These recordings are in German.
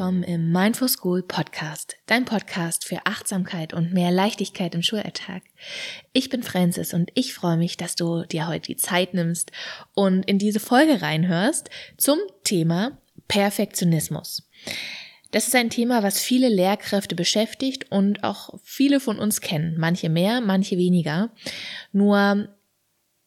willkommen im Mindful School Podcast, dein Podcast für Achtsamkeit und mehr Leichtigkeit im Schulalltag. Ich bin Francis und ich freue mich, dass du dir heute die Zeit nimmst und in diese Folge reinhörst zum Thema Perfektionismus. Das ist ein Thema, was viele Lehrkräfte beschäftigt und auch viele von uns kennen. Manche mehr, manche weniger. Nur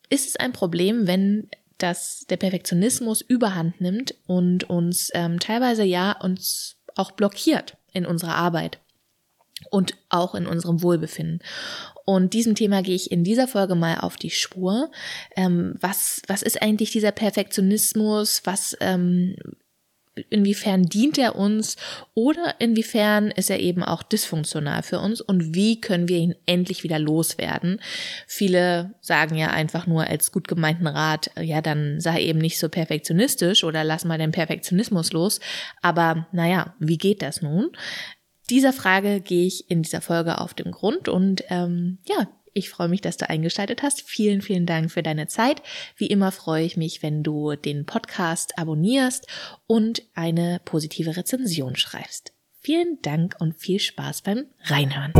ist es ein Problem, wenn dass der Perfektionismus überhand nimmt und uns ähm, teilweise ja uns auch blockiert in unserer Arbeit und auch in unserem Wohlbefinden. Und diesem Thema gehe ich in dieser Folge mal auf die Spur. Ähm, was, was ist eigentlich dieser Perfektionismus? Was, ähm, inwiefern dient er uns oder inwiefern ist er eben auch dysfunktional für uns und wie können wir ihn endlich wieder loswerden. Viele sagen ja einfach nur als gut gemeinten Rat, ja, dann sei eben nicht so perfektionistisch oder lass mal den Perfektionismus los. Aber naja, wie geht das nun? Dieser Frage gehe ich in dieser Folge auf den Grund und ähm, ja, ich freue mich, dass du eingeschaltet hast. Vielen, vielen Dank für deine Zeit. Wie immer freue ich mich, wenn du den Podcast abonnierst und eine positive Rezension schreibst. Vielen Dank und viel Spaß beim Reinhören.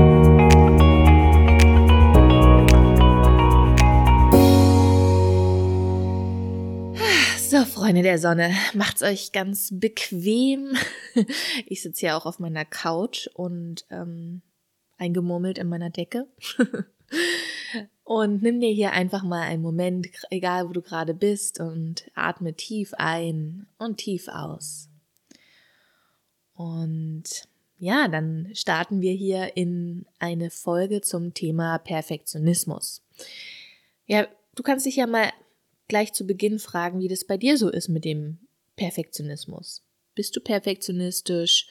So, Freunde der Sonne, macht's euch ganz bequem. Ich sitze ja auch auf meiner Couch und ähm, eingemurmelt in meiner Decke. Und nimm dir hier einfach mal einen Moment, egal wo du gerade bist, und atme tief ein und tief aus. Und ja, dann starten wir hier in eine Folge zum Thema Perfektionismus. Ja, du kannst dich ja mal gleich zu Beginn fragen, wie das bei dir so ist mit dem Perfektionismus. Bist du perfektionistisch?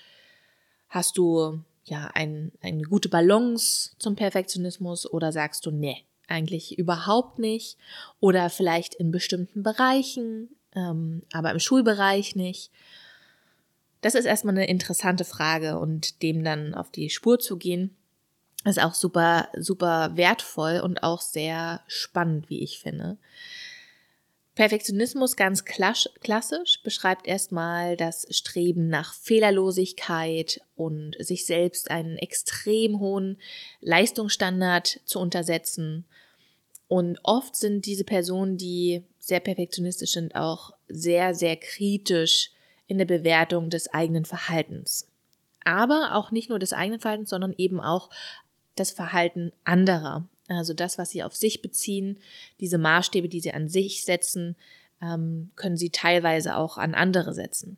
Hast du ja, ein, eine gute Balance zum Perfektionismus oder sagst du, nee, eigentlich überhaupt nicht oder vielleicht in bestimmten Bereichen, ähm, aber im Schulbereich nicht? Das ist erstmal eine interessante Frage und dem dann auf die Spur zu gehen, ist auch super, super wertvoll und auch sehr spannend, wie ich finde. Perfektionismus ganz klassisch beschreibt erstmal das Streben nach Fehlerlosigkeit und sich selbst einen extrem hohen Leistungsstandard zu untersetzen. Und oft sind diese Personen, die sehr perfektionistisch sind, auch sehr, sehr kritisch in der Bewertung des eigenen Verhaltens. Aber auch nicht nur des eigenen Verhaltens, sondern eben auch das Verhalten anderer. Also das, was sie auf sich beziehen, diese Maßstäbe, die sie an sich setzen, ähm, können sie teilweise auch an andere setzen.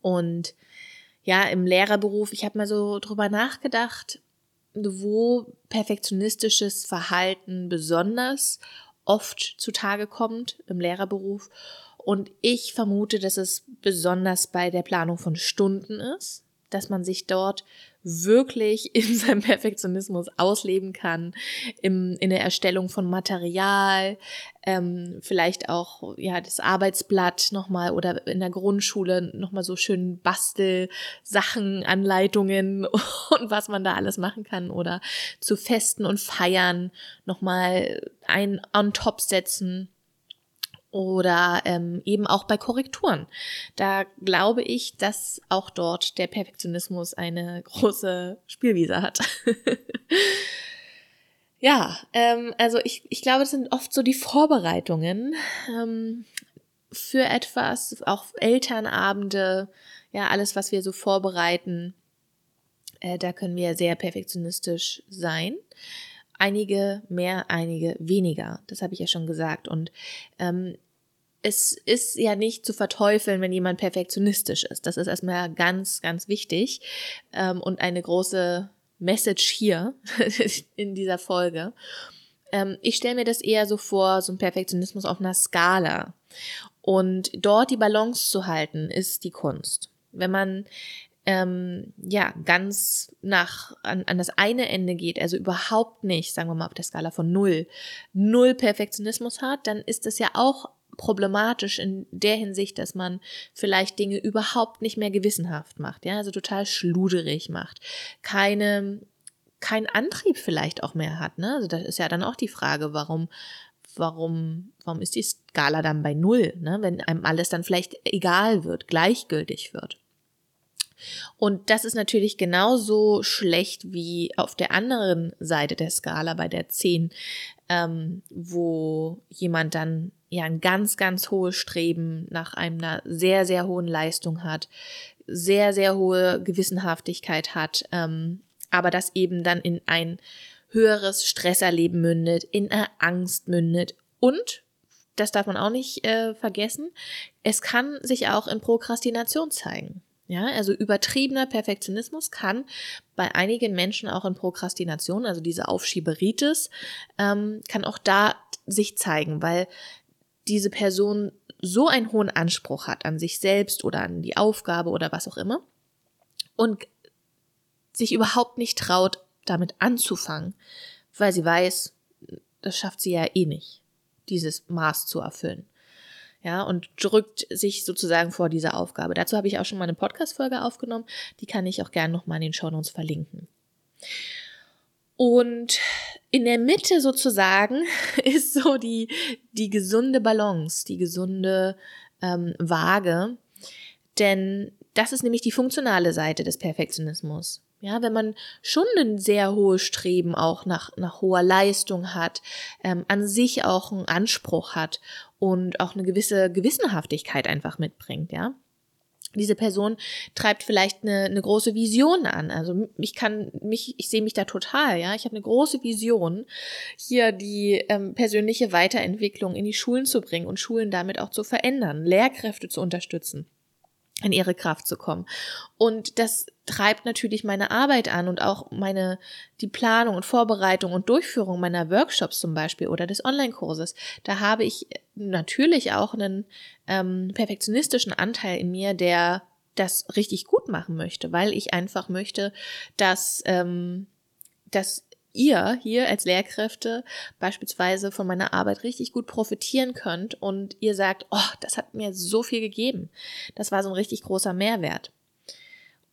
Und ja, im Lehrerberuf, ich habe mal so drüber nachgedacht, wo perfektionistisches Verhalten besonders oft zutage kommt im Lehrerberuf. Und ich vermute, dass es besonders bei der Planung von Stunden ist, dass man sich dort wirklich in seinem Perfektionismus ausleben kann, im, in der Erstellung von Material, ähm, vielleicht auch ja das Arbeitsblatt nochmal oder in der Grundschule nochmal so schön Bastelsachen, Anleitungen und was man da alles machen kann oder zu Festen und Feiern nochmal ein on top setzen oder ähm, eben auch bei Korrekturen. Da glaube ich, dass auch dort der Perfektionismus eine große Spielwiese hat. ja, ähm, also ich, ich glaube, das sind oft so die Vorbereitungen ähm, für etwas, auch Elternabende, ja, alles, was wir so vorbereiten. Äh, da können wir sehr perfektionistisch sein einige mehr, einige weniger. Das habe ich ja schon gesagt. Und ähm, es ist ja nicht zu verteufeln, wenn jemand perfektionistisch ist. Das ist erstmal ganz, ganz wichtig ähm, und eine große Message hier in dieser Folge. Ähm, ich stelle mir das eher so vor, so ein Perfektionismus auf einer Skala. Und dort die Balance zu halten, ist die Kunst. Wenn man ähm, ja, ganz nach, an, an das eine Ende geht, also überhaupt nicht, sagen wir mal auf der Skala von null, null Perfektionismus hat, dann ist das ja auch problematisch in der Hinsicht, dass man vielleicht Dinge überhaupt nicht mehr gewissenhaft macht, ja, also total schluderig macht, keine, kein Antrieb vielleicht auch mehr hat, ne, also das ist ja dann auch die Frage, warum, warum, warum ist die Skala dann bei null, ne, wenn einem alles dann vielleicht egal wird, gleichgültig wird. Und das ist natürlich genauso schlecht wie auf der anderen Seite der Skala bei der 10, ähm, wo jemand dann ja ein ganz, ganz hohes Streben nach einer sehr, sehr hohen Leistung hat, sehr, sehr hohe Gewissenhaftigkeit hat, ähm, aber das eben dann in ein höheres Stresserleben mündet, in eine Angst mündet und das darf man auch nicht äh, vergessen, es kann sich auch in Prokrastination zeigen. Ja, also übertriebener Perfektionismus kann bei einigen Menschen auch in Prokrastination, also diese Aufschieberitis, ähm, kann auch da sich zeigen, weil diese Person so einen hohen Anspruch hat an sich selbst oder an die Aufgabe oder was auch immer und sich überhaupt nicht traut, damit anzufangen, weil sie weiß, das schafft sie ja eh nicht, dieses Maß zu erfüllen. Ja, und drückt sich sozusagen vor dieser Aufgabe. Dazu habe ich auch schon mal eine Podcast-Folge aufgenommen. Die kann ich auch gerne nochmal in den Show Notes verlinken. Und in der Mitte sozusagen ist so die, die gesunde Balance, die gesunde ähm, Waage. Denn das ist nämlich die funktionale Seite des Perfektionismus. Ja, wenn man schon ein sehr hohes Streben auch nach, nach hoher Leistung hat, ähm, an sich auch einen Anspruch hat und auch eine gewisse Gewissenhaftigkeit einfach mitbringt, ja. Diese Person treibt vielleicht eine, eine große Vision an. Also ich kann mich, ich sehe mich da total, ja. Ich habe eine große Vision, hier die ähm, persönliche Weiterentwicklung in die Schulen zu bringen und Schulen damit auch zu verändern, Lehrkräfte zu unterstützen in ihre Kraft zu kommen. Und das treibt natürlich meine Arbeit an und auch meine, die Planung und Vorbereitung und Durchführung meiner Workshops zum Beispiel oder des Online-Kurses. Da habe ich natürlich auch einen ähm, perfektionistischen Anteil in mir, der das richtig gut machen möchte, weil ich einfach möchte, dass, ähm, dass ihr hier als Lehrkräfte beispielsweise von meiner Arbeit richtig gut profitieren könnt und ihr sagt, oh, das hat mir so viel gegeben. Das war so ein richtig großer Mehrwert.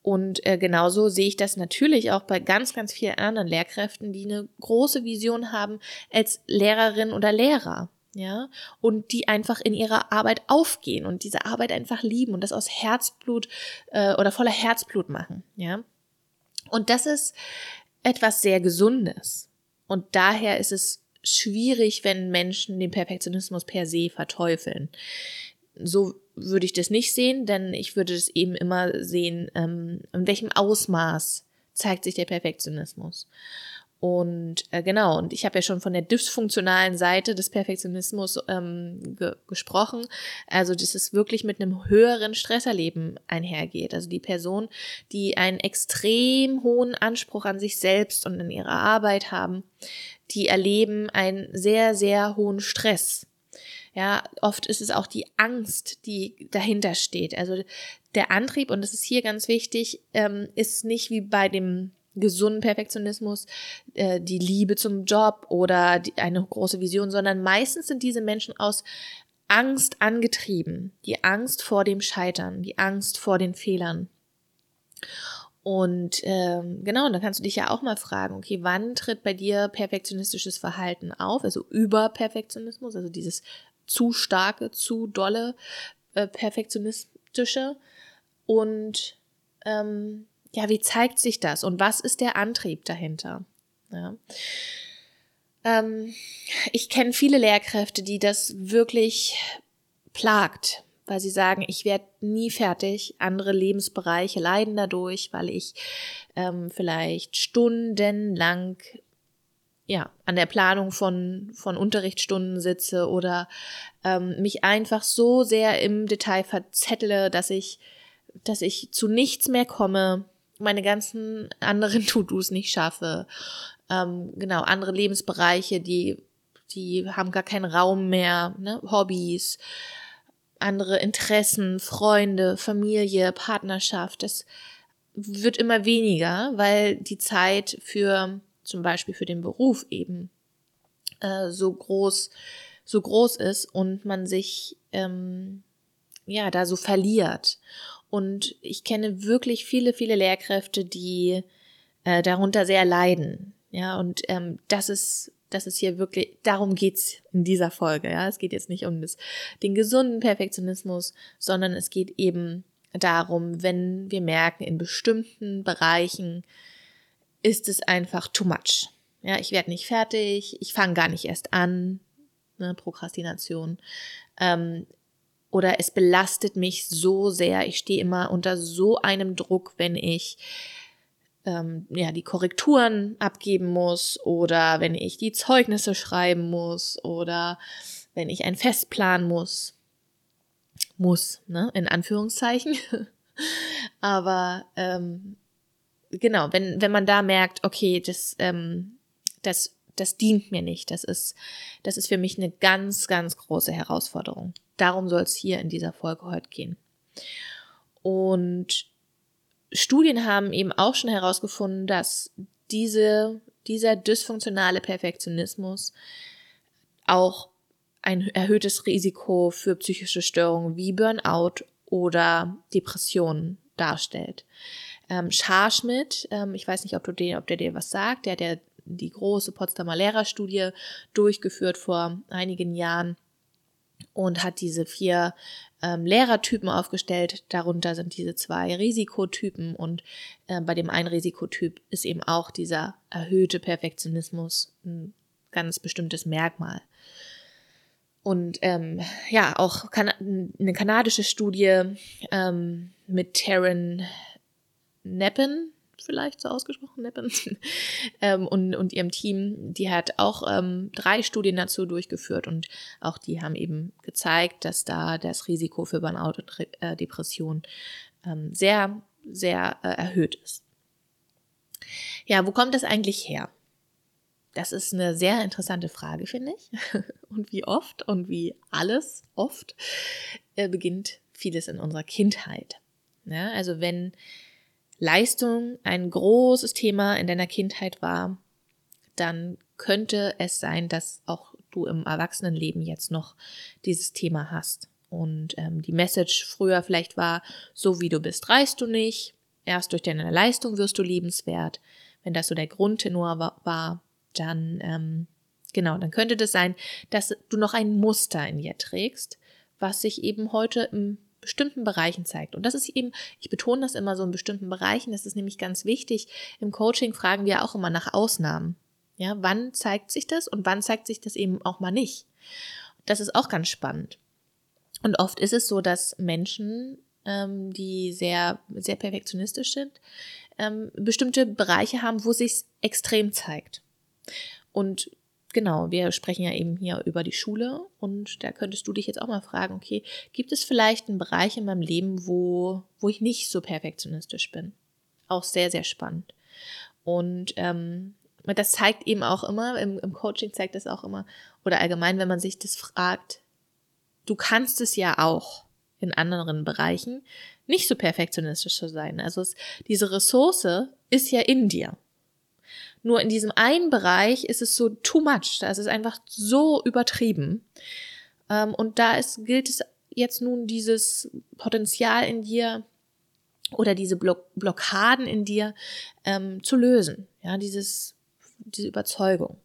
Und äh, genauso sehe ich das natürlich auch bei ganz, ganz vielen anderen Lehrkräften, die eine große Vision haben als Lehrerin oder Lehrer. Ja, und die einfach in ihrer Arbeit aufgehen und diese Arbeit einfach lieben und das aus Herzblut äh, oder voller Herzblut machen. Ja, und das ist etwas sehr Gesundes. Und daher ist es schwierig, wenn Menschen den Perfektionismus per se verteufeln. So würde ich das nicht sehen, denn ich würde es eben immer sehen, ähm, in welchem Ausmaß zeigt sich der Perfektionismus. Und äh, genau, und ich habe ja schon von der dysfunktionalen Seite des Perfektionismus ähm, ge gesprochen. Also, dass es wirklich mit einem höheren Stresserleben einhergeht. Also die Person, die einen extrem hohen Anspruch an sich selbst und in ihrer Arbeit haben, die erleben einen sehr, sehr hohen Stress. Ja, oft ist es auch die Angst, die dahinter steht. Also der Antrieb, und das ist hier ganz wichtig, ähm, ist nicht wie bei dem gesunden Perfektionismus, äh, die Liebe zum Job oder die, eine große Vision, sondern meistens sind diese Menschen aus Angst angetrieben. Die Angst vor dem Scheitern, die Angst vor den Fehlern. Und ähm, genau, und dann kannst du dich ja auch mal fragen, okay, wann tritt bei dir perfektionistisches Verhalten auf? Also Überperfektionismus, also dieses zu starke, zu dolle äh, perfektionistische. Und ähm, ja, wie zeigt sich das und was ist der Antrieb dahinter? Ja. Ähm, ich kenne viele Lehrkräfte, die das wirklich plagt, weil sie sagen, ich werde nie fertig. Andere Lebensbereiche leiden dadurch, weil ich ähm, vielleicht stundenlang ja, an der Planung von, von Unterrichtsstunden sitze oder ähm, mich einfach so sehr im Detail verzettle, dass ich, dass ich zu nichts mehr komme, meine ganzen anderen To-Dos nicht schaffe. Ähm, genau, andere Lebensbereiche, die, die haben gar keinen Raum mehr, ne? Hobbys, andere Interessen, Freunde, Familie, Partnerschaft. Das wird immer weniger, weil die Zeit für zum Beispiel für den Beruf eben äh, so groß, so groß ist und man sich ähm, ja da so verliert. Und ich kenne wirklich viele, viele Lehrkräfte, die äh, darunter sehr leiden. Ja, und ähm, das ist, das ist hier wirklich, darum geht's in dieser Folge. Ja, es geht jetzt nicht um das, den gesunden Perfektionismus, sondern es geht eben darum, wenn wir merken, in bestimmten Bereichen ist es einfach too much. Ja, ich werde nicht fertig, ich fange gar nicht erst an, ne, Prokrastination. Ähm, oder es belastet mich so sehr, ich stehe immer unter so einem Druck, wenn ich ähm, ja, die Korrekturen abgeben muss oder wenn ich die Zeugnisse schreiben muss oder wenn ich ein Fest planen muss. Muss, ne, in Anführungszeichen. Aber ähm, genau, wenn, wenn man da merkt, okay, das, ähm, das, das dient mir nicht, das ist, das ist für mich eine ganz, ganz große Herausforderung. Darum soll es hier in dieser Folge heute gehen. Und Studien haben eben auch schon herausgefunden, dass diese, dieser dysfunktionale Perfektionismus auch ein erhöhtes Risiko für psychische Störungen wie Burnout oder Depressionen darstellt. Ähm, Scharschmidt, ähm, ich weiß nicht, ob, du den, ob der dir was sagt, der hat ja die große Potsdamer Lehrerstudie durchgeführt vor einigen Jahren und hat diese vier ähm, Lehrertypen aufgestellt. Darunter sind diese zwei Risikotypen und äh, bei dem einen Risikotyp ist eben auch dieser erhöhte Perfektionismus ein ganz bestimmtes Merkmal. Und ähm, ja, auch kan eine kanadische Studie ähm, mit Taryn Neppen, vielleicht so ausgesprochen, Neppen, ähm, und, und ihrem Team, die hat auch ähm, drei Studien dazu durchgeführt und auch die haben eben gezeigt, dass da das Risiko für Burnout und äh, Depression ähm, sehr, sehr äh, erhöht ist. Ja, wo kommt das eigentlich her? Das ist eine sehr interessante Frage, finde ich. Und wie oft und wie alles oft äh, beginnt vieles in unserer Kindheit. Ja, also wenn Leistung ein großes Thema in deiner Kindheit war, dann könnte es sein, dass auch du im Erwachsenenleben jetzt noch dieses Thema hast. Und ähm, die Message früher vielleicht war, so wie du bist, reist du nicht. Erst durch deine Leistung wirst du liebenswert. Wenn das so der Grundtenor war, dann ähm, genau, dann könnte das sein, dass du noch ein Muster in dir trägst, was sich eben heute im bestimmten Bereichen zeigt. Und das ist eben, ich betone das immer so in bestimmten Bereichen, das ist nämlich ganz wichtig. Im Coaching fragen wir auch immer nach Ausnahmen. Ja, wann zeigt sich das und wann zeigt sich das eben auch mal nicht? Das ist auch ganz spannend. Und oft ist es so, dass Menschen, ähm, die sehr, sehr perfektionistisch sind, ähm, bestimmte Bereiche haben, wo sich extrem zeigt. Und genau, wir sprechen ja eben hier über die Schule und da könntest du dich jetzt auch mal fragen, okay, gibt es vielleicht einen Bereich in meinem Leben, wo, wo ich nicht so perfektionistisch bin? Auch sehr, sehr spannend. Und ähm, das zeigt eben auch immer, im, im Coaching zeigt das auch immer, oder allgemein, wenn man sich das fragt, du kannst es ja auch in anderen Bereichen nicht so perfektionistisch zu sein. Also es, diese Ressource ist ja in dir. Nur in diesem einen Bereich ist es so too much. Da ist einfach so übertrieben. Ähm, und da ist, gilt es jetzt nun dieses Potenzial in dir oder diese Block Blockaden in dir ähm, zu lösen. Ja, dieses, diese Überzeugung.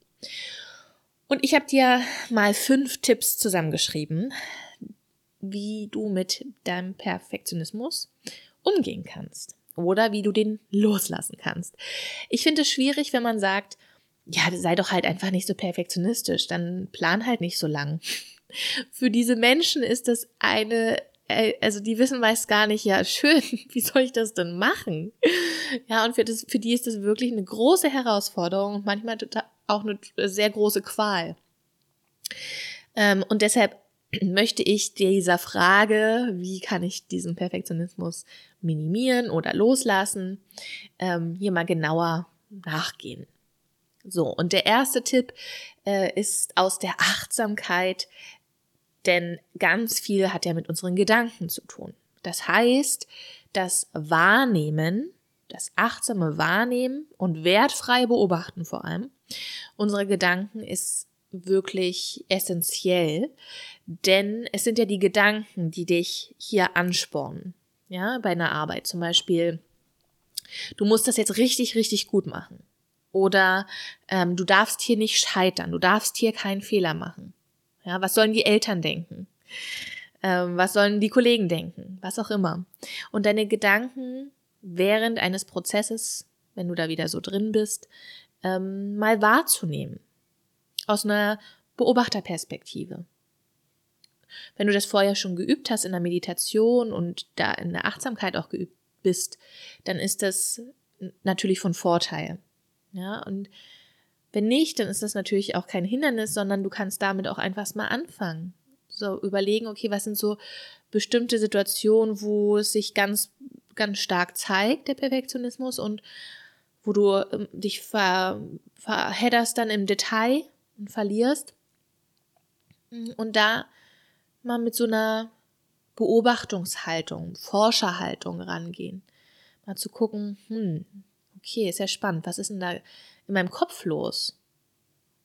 Und ich habe dir mal fünf Tipps zusammengeschrieben, wie du mit deinem Perfektionismus umgehen kannst oder wie du den loslassen kannst. Ich finde es schwierig, wenn man sagt, ja, sei doch halt einfach nicht so perfektionistisch, dann plan halt nicht so lang. Für diese Menschen ist das eine, äh, also die wissen meist gar nicht, ja, schön, wie soll ich das denn machen? Ja, und für, das, für die ist das wirklich eine große Herausforderung und manchmal auch eine sehr große Qual. Ähm, und deshalb möchte ich dieser Frage, wie kann ich diesen Perfektionismus minimieren oder loslassen, ähm, hier mal genauer nachgehen. So, und der erste Tipp äh, ist aus der Achtsamkeit, denn ganz viel hat ja mit unseren Gedanken zu tun. Das heißt, das Wahrnehmen, das achtsame Wahrnehmen und wertfrei beobachten vor allem, unsere Gedanken ist wirklich essentiell, denn es sind ja die Gedanken, die dich hier anspornen. Ja, bei einer Arbeit zum Beispiel, du musst das jetzt richtig, richtig gut machen. Oder ähm, du darfst hier nicht scheitern, du darfst hier keinen Fehler machen. Ja, was sollen die Eltern denken? Ähm, was sollen die Kollegen denken? Was auch immer. Und deine Gedanken während eines Prozesses, wenn du da wieder so drin bist, ähm, mal wahrzunehmen. Aus einer Beobachterperspektive. Wenn du das vorher schon geübt hast in der Meditation und da in der Achtsamkeit auch geübt bist, dann ist das natürlich von Vorteil. Ja, und wenn nicht, dann ist das natürlich auch kein Hindernis, sondern du kannst damit auch einfach mal anfangen. So überlegen, okay, was sind so bestimmte Situationen, wo es sich ganz, ganz stark zeigt, der Perfektionismus und wo du ähm, dich ver, verhedderst dann im Detail und verlierst. Und da mal mit so einer Beobachtungshaltung, Forscherhaltung rangehen. Mal zu gucken, hm, okay, ist ja spannend, was ist denn da in meinem Kopf los?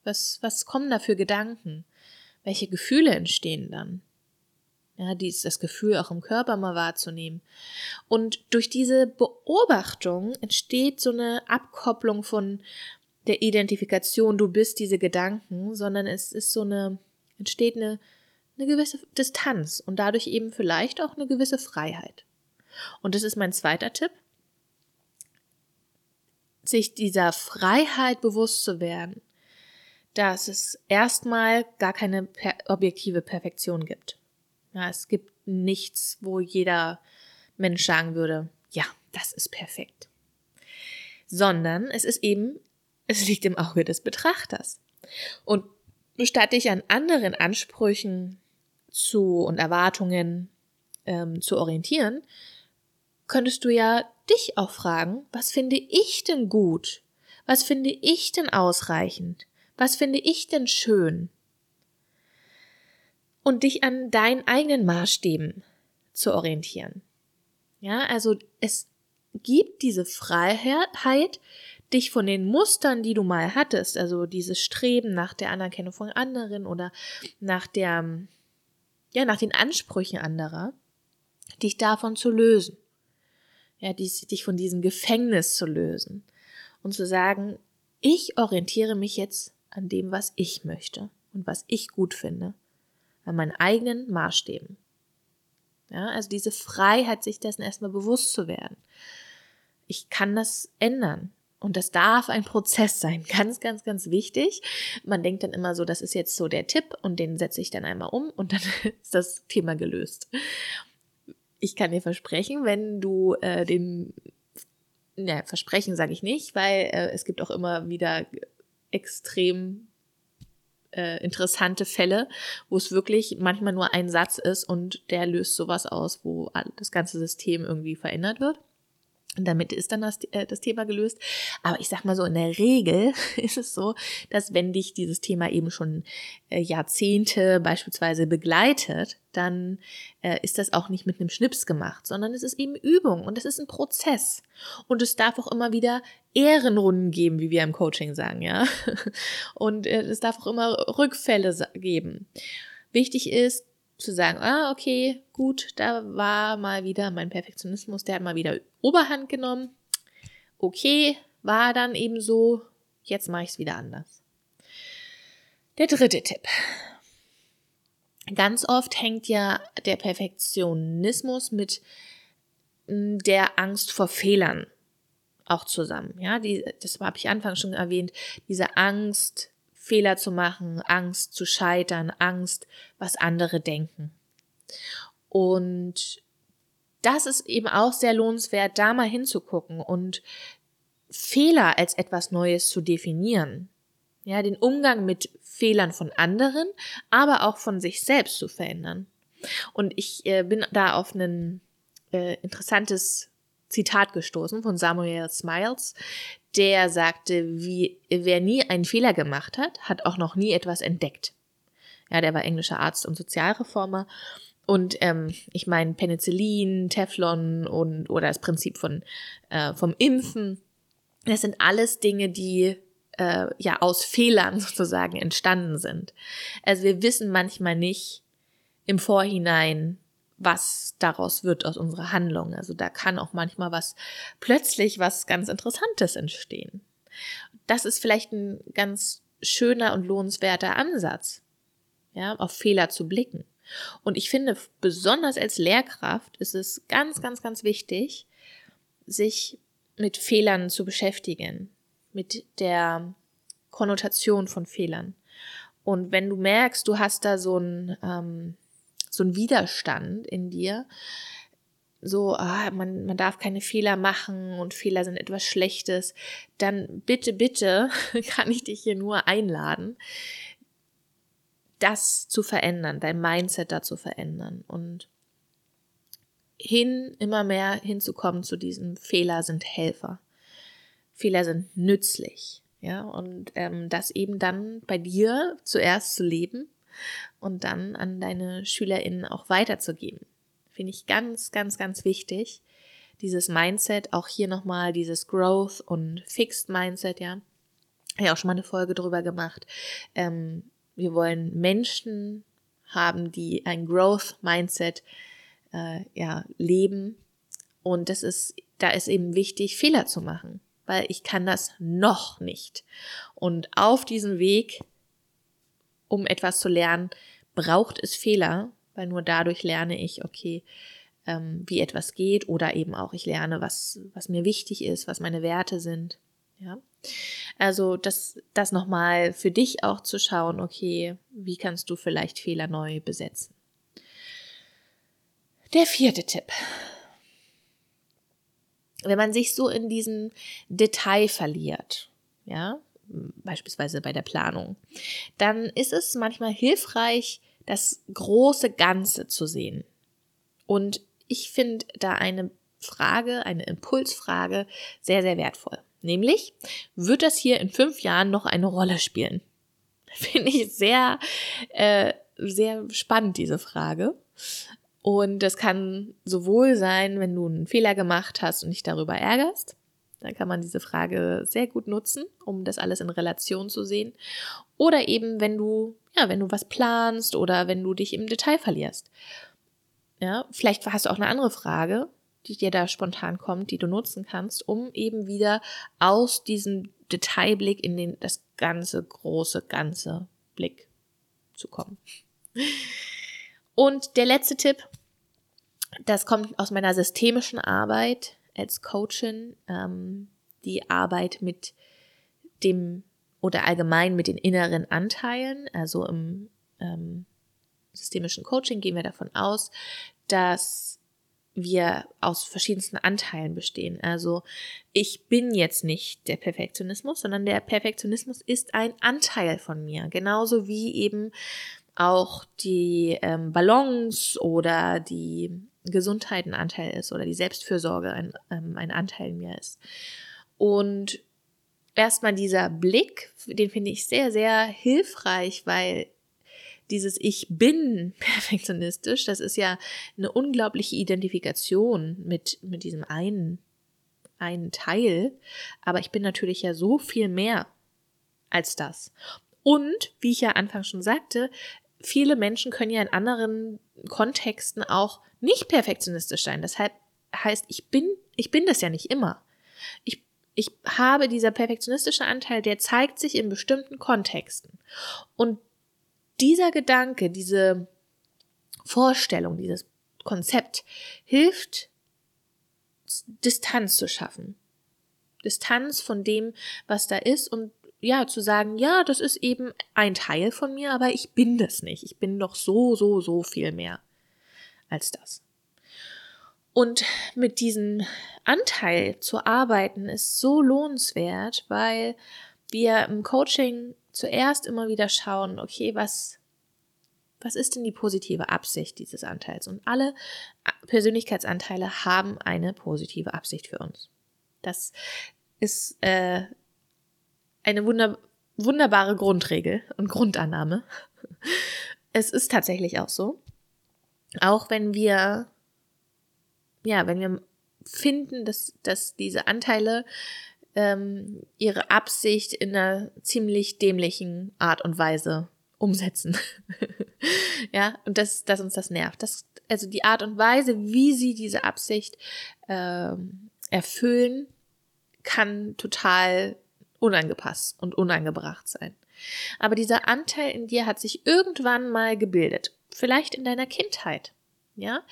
Was, was kommen da für Gedanken? Welche Gefühle entstehen dann? Ja, dies, das Gefühl auch im Körper mal wahrzunehmen. Und durch diese Beobachtung entsteht so eine Abkopplung von der Identifikation, du bist diese Gedanken, sondern es ist so eine, entsteht eine, eine gewisse Distanz und dadurch eben vielleicht auch eine gewisse Freiheit. Und das ist mein zweiter Tipp sich dieser Freiheit bewusst zu werden, dass es erstmal gar keine per objektive Perfektion gibt. Ja, es gibt nichts, wo jeder Mensch sagen würde, ja, das ist perfekt. Sondern es ist eben, es liegt im Auge des Betrachters. Und statt dich an anderen Ansprüchen zu und Erwartungen ähm, zu orientieren, könntest du ja dich auch fragen, was finde ich denn gut? Was finde ich denn ausreichend? Was finde ich denn schön? Und dich an deinen eigenen Maßstäben zu orientieren. Ja, also es gibt diese Freiheit, dich von den Mustern, die du mal hattest, also dieses Streben nach der Anerkennung von anderen oder nach der, ja, nach den Ansprüchen anderer, dich davon zu lösen ja, dich von diesem Gefängnis zu lösen und zu sagen, ich orientiere mich jetzt an dem, was ich möchte und was ich gut finde, an meinen eigenen Maßstäben. Ja, also diese Freiheit, sich dessen erstmal bewusst zu werden. Ich kann das ändern. Und das darf ein Prozess sein. Ganz, ganz, ganz wichtig. Man denkt dann immer so, das ist jetzt so der Tipp und den setze ich dann einmal um und dann ist das Thema gelöst ich kann dir versprechen, wenn du äh, den, ja, versprechen sage ich nicht, weil äh, es gibt auch immer wieder extrem äh, interessante Fälle, wo es wirklich manchmal nur ein Satz ist und der löst sowas aus, wo das ganze System irgendwie verändert wird. Und damit ist dann das, äh, das Thema gelöst. Aber ich sag mal so, in der Regel ist es so, dass wenn dich dieses Thema eben schon äh, Jahrzehnte beispielsweise begleitet, dann äh, ist das auch nicht mit einem Schnips gemacht, sondern es ist eben Übung und es ist ein Prozess. Und es darf auch immer wieder Ehrenrunden geben, wie wir im Coaching sagen, ja. Und äh, es darf auch immer Rückfälle geben. Wichtig ist, zu sagen, ah, okay, gut, da war mal wieder mein Perfektionismus, der hat mal wieder Oberhand genommen. Okay, war dann eben so, jetzt mache ich es wieder anders. Der dritte Tipp. Ganz oft hängt ja der Perfektionismus mit hm, der Angst vor Fehlern auch zusammen. Ja, die, das habe ich anfangs schon erwähnt. Diese Angst, Fehler zu machen, Angst zu scheitern, Angst, was andere denken. Und das ist eben auch sehr lohnenswert, da mal hinzugucken und Fehler als etwas Neues zu definieren. Ja, den Umgang mit Fehlern von anderen, aber auch von sich selbst zu verändern. Und ich äh, bin da auf ein äh, interessantes Zitat gestoßen von Samuel Smiles, der sagte, wie, wer nie einen Fehler gemacht hat, hat auch noch nie etwas entdeckt. Ja, der war englischer Arzt und Sozialreformer. Und ähm, ich meine, Penicillin, Teflon und oder das Prinzip von äh, vom Impfen, das sind alles Dinge, die äh, ja aus Fehlern sozusagen entstanden sind. Also wir wissen manchmal nicht im Vorhinein, was daraus wird aus unserer Handlung. Also da kann auch manchmal was plötzlich was ganz Interessantes entstehen. Das ist vielleicht ein ganz schöner und lohnenswerter Ansatz, ja, auf Fehler zu blicken. Und ich finde, besonders als Lehrkraft ist es ganz, ganz, ganz wichtig, sich mit Fehlern zu beschäftigen, mit der Konnotation von Fehlern. Und wenn du merkst, du hast da so ein ähm, so ein Widerstand in dir, so, ah, man, man darf keine Fehler machen und Fehler sind etwas Schlechtes, dann bitte, bitte kann ich dich hier nur einladen, das zu verändern, dein Mindset da zu verändern und hin, immer mehr hinzukommen zu diesem Fehler sind Helfer. Fehler sind nützlich. Ja, und ähm, das eben dann bei dir zuerst zu leben und dann an deine SchülerInnen auch weiterzugeben. Finde ich ganz, ganz, ganz wichtig. Dieses Mindset, auch hier nochmal dieses Growth und Fixed Mindset, ja. Habe auch schon mal eine Folge drüber gemacht. Ähm, wir wollen Menschen haben, die ein Growth Mindset äh, ja, leben. Und das ist, da ist eben wichtig, Fehler zu machen, weil ich kann das noch nicht. Und auf diesem Weg um etwas zu lernen, braucht es Fehler, weil nur dadurch lerne ich, okay, ähm, wie etwas geht oder eben auch ich lerne, was, was mir wichtig ist, was meine Werte sind. Ja. Also das, das nochmal für dich auch zu schauen, okay, wie kannst du vielleicht Fehler neu besetzen. Der vierte Tipp. Wenn man sich so in diesem Detail verliert, ja, beispielsweise bei der Planung, dann ist es manchmal hilfreich, das große Ganze zu sehen. Und ich finde da eine Frage, eine Impulsfrage sehr, sehr wertvoll. Nämlich, wird das hier in fünf Jahren noch eine Rolle spielen? Finde ich sehr, äh, sehr spannend, diese Frage. Und das kann sowohl sein, wenn du einen Fehler gemacht hast und dich darüber ärgerst, da kann man diese Frage sehr gut nutzen, um das alles in Relation zu sehen. Oder eben, wenn du, ja, wenn du was planst oder wenn du dich im Detail verlierst. Ja, vielleicht hast du auch eine andere Frage, die dir da spontan kommt, die du nutzen kannst, um eben wieder aus diesem Detailblick in den, das ganze, große, ganze Blick zu kommen. Und der letzte Tipp, das kommt aus meiner systemischen Arbeit als Coachin ähm, die Arbeit mit dem oder allgemein mit den inneren Anteilen. Also im ähm, systemischen Coaching gehen wir davon aus, dass wir aus verschiedensten Anteilen bestehen. Also ich bin jetzt nicht der Perfektionismus, sondern der Perfektionismus ist ein Anteil von mir. Genauso wie eben auch die ähm, Balance oder die Gesundheit ein Anteil ist oder die Selbstfürsorge ein, ähm, ein Anteil in mir ist. Und erstmal dieser Blick, den finde ich sehr, sehr hilfreich, weil dieses Ich bin perfektionistisch, das ist ja eine unglaubliche Identifikation mit, mit diesem einen, einen Teil. Aber ich bin natürlich ja so viel mehr als das. Und, wie ich ja anfangs schon sagte, viele Menschen können ja in anderen Kontexten auch nicht perfektionistisch sein. Deshalb heißt, ich bin, ich bin das ja nicht immer. Ich, ich habe dieser perfektionistische Anteil, der zeigt sich in bestimmten Kontexten. Und dieser Gedanke, diese Vorstellung, dieses Konzept hilft, Distanz zu schaffen. Distanz von dem, was da ist und ja, zu sagen, ja, das ist eben ein Teil von mir, aber ich bin das nicht. Ich bin doch so, so, so viel mehr als das. Und mit diesem Anteil zu arbeiten ist so lohnenswert, weil wir im Coaching zuerst immer wieder schauen, okay, was, was ist denn die positive Absicht dieses Anteils? Und alle Persönlichkeitsanteile haben eine positive Absicht für uns. Das ist äh, eine wunder wunderbare Grundregel und Grundannahme. Es ist tatsächlich auch so. Auch wenn wir, ja, wenn wir finden, dass, dass diese Anteile ähm, ihre Absicht in einer ziemlich dämlichen Art und Weise umsetzen. ja, und das, dass uns das nervt. Das, also die Art und Weise, wie sie diese Absicht ähm, erfüllen, kann total unangepasst und unangebracht sein. Aber dieser Anteil in dir hat sich irgendwann mal gebildet. Vielleicht in deiner Kindheit, ja.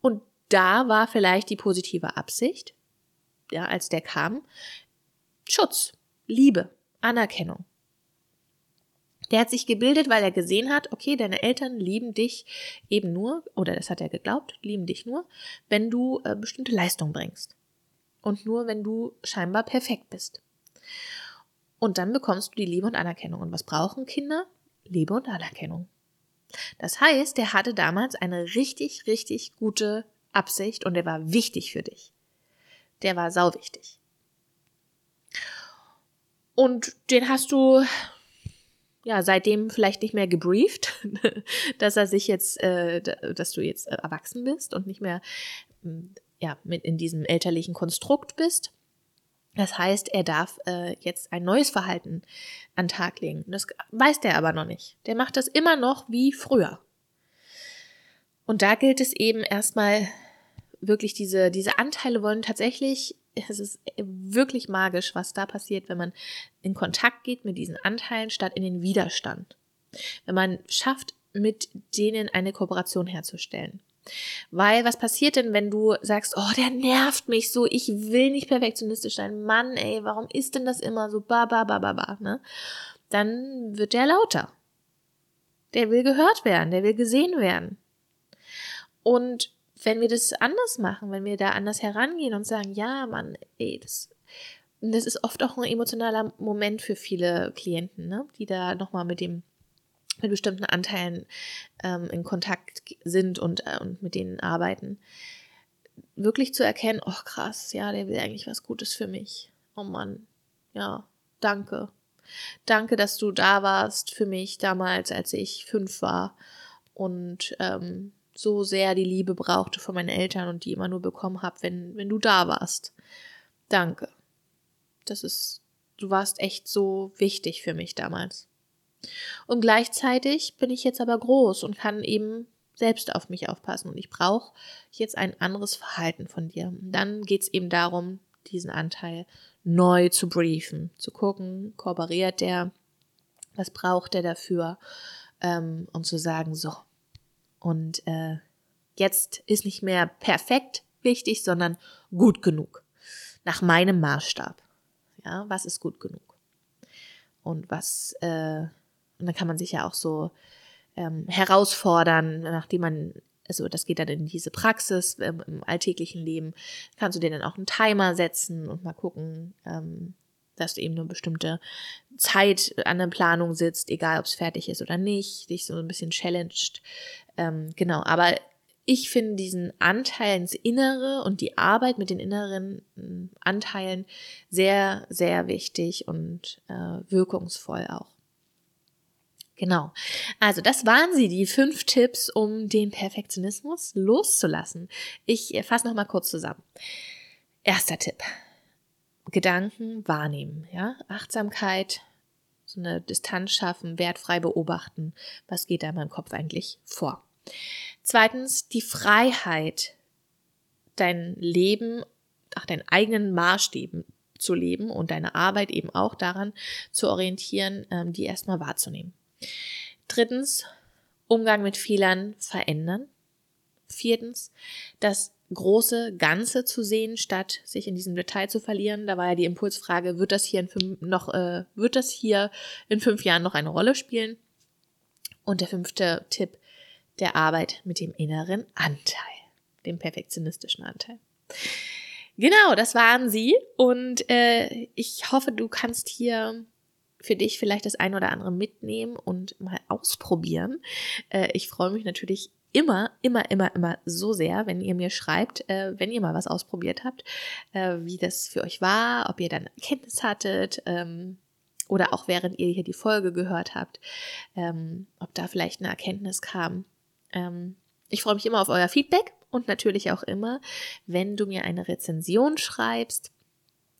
Und da war vielleicht die positive Absicht, ja, als der kam, Schutz, Liebe, Anerkennung. Der hat sich gebildet, weil er gesehen hat, okay, deine Eltern lieben dich eben nur, oder das hat er geglaubt, lieben dich nur, wenn du äh, bestimmte Leistung bringst. Und nur, wenn du scheinbar perfekt bist. Und dann bekommst du die Liebe und Anerkennung. Und was brauchen Kinder? Liebe und Anerkennung. Das heißt, der hatte damals eine richtig, richtig gute Absicht und der war wichtig für dich. Der war sauwichtig. Und den hast du ja seitdem vielleicht nicht mehr gebrieft, dass er sich jetzt, äh, dass du jetzt äh, erwachsen bist und nicht mehr hm, ja mit in diesem elterlichen Konstrukt bist. Das heißt, er darf äh, jetzt ein neues Verhalten an Tag legen. Das weiß der aber noch nicht. Der macht das immer noch wie früher. Und da gilt es eben erstmal wirklich diese, diese Anteile wollen tatsächlich, es ist wirklich magisch, was da passiert, wenn man in Kontakt geht mit diesen Anteilen statt in den Widerstand. Wenn man schafft, mit denen eine Kooperation herzustellen. Weil was passiert denn, wenn du sagst, oh, der nervt mich so, ich will nicht perfektionistisch sein, Mann, ey, warum ist denn das immer so, ba, ba, ba, ba, ba, ne? Dann wird der lauter. Der will gehört werden, der will gesehen werden. Und wenn wir das anders machen, wenn wir da anders herangehen und sagen, ja, Mann, ey, das, das ist oft auch ein emotionaler Moment für viele Klienten, ne? die da nochmal mit dem mit bestimmten Anteilen ähm, in Kontakt sind und, äh, und mit denen arbeiten. Wirklich zu erkennen, oh krass, ja, der will eigentlich was Gutes für mich. Oh Mann, ja, danke. Danke, dass du da warst für mich damals, als ich fünf war und ähm, so sehr die Liebe brauchte von meinen Eltern und die immer nur bekommen habe, wenn, wenn du da warst. Danke. Das ist, du warst echt so wichtig für mich damals. Und gleichzeitig bin ich jetzt aber groß und kann eben selbst auf mich aufpassen und ich brauche jetzt ein anderes Verhalten von dir. Und dann geht es eben darum, diesen Anteil neu zu briefen, zu gucken, kooperiert der, was braucht er dafür ähm, und zu sagen, so, und äh, jetzt ist nicht mehr perfekt wichtig, sondern gut genug. Nach meinem Maßstab. Ja, was ist gut genug? Und was, äh, und dann kann man sich ja auch so ähm, herausfordern, nachdem man, also das geht dann in diese Praxis ähm, im alltäglichen Leben, kannst du dir dann auch einen Timer setzen und mal gucken, ähm, dass du eben nur bestimmte Zeit an der Planung sitzt, egal ob es fertig ist oder nicht, dich so ein bisschen challenged. Ähm, genau, aber ich finde diesen Anteil ins Innere und die Arbeit mit den inneren hm, Anteilen sehr, sehr wichtig und äh, wirkungsvoll auch. Genau. Also das waren sie, die fünf Tipps, um den Perfektionismus loszulassen. Ich äh, fasse nochmal kurz zusammen. Erster Tipp. Gedanken wahrnehmen, ja, Achtsamkeit, so eine Distanz schaffen, wertfrei beobachten, was geht da in meinem Kopf eigentlich vor. Zweitens, die Freiheit, dein Leben, nach deinen eigenen Maßstäben zu leben und deine Arbeit eben auch daran zu orientieren, ähm, die erstmal wahrzunehmen. Drittens, Umgang mit Fehlern verändern. Viertens, das große Ganze zu sehen, statt sich in diesem Detail zu verlieren. Da war ja die Impulsfrage, wird das hier in fünf, noch, äh, wird das hier in fünf Jahren noch eine Rolle spielen? Und der fünfte Tipp, der Arbeit mit dem inneren Anteil, dem perfektionistischen Anteil. Genau, das waren sie. Und äh, ich hoffe, du kannst hier für dich vielleicht das ein oder andere mitnehmen und mal ausprobieren. Äh, ich freue mich natürlich immer, immer, immer, immer so sehr, wenn ihr mir schreibt, äh, wenn ihr mal was ausprobiert habt, äh, wie das für euch war, ob ihr dann Erkenntnis hattet ähm, oder auch während ihr hier die Folge gehört habt, ähm, ob da vielleicht eine Erkenntnis kam. Ähm, ich freue mich immer auf euer Feedback und natürlich auch immer, wenn du mir eine Rezension schreibst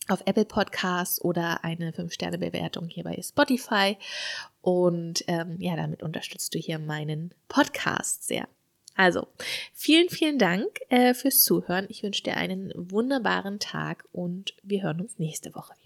auf Apple Podcasts oder eine 5-Sterne-Bewertung hier bei Spotify. Und ähm, ja, damit unterstützt du hier meinen Podcast sehr. Also, vielen, vielen Dank äh, fürs Zuhören. Ich wünsche dir einen wunderbaren Tag und wir hören uns nächste Woche wieder.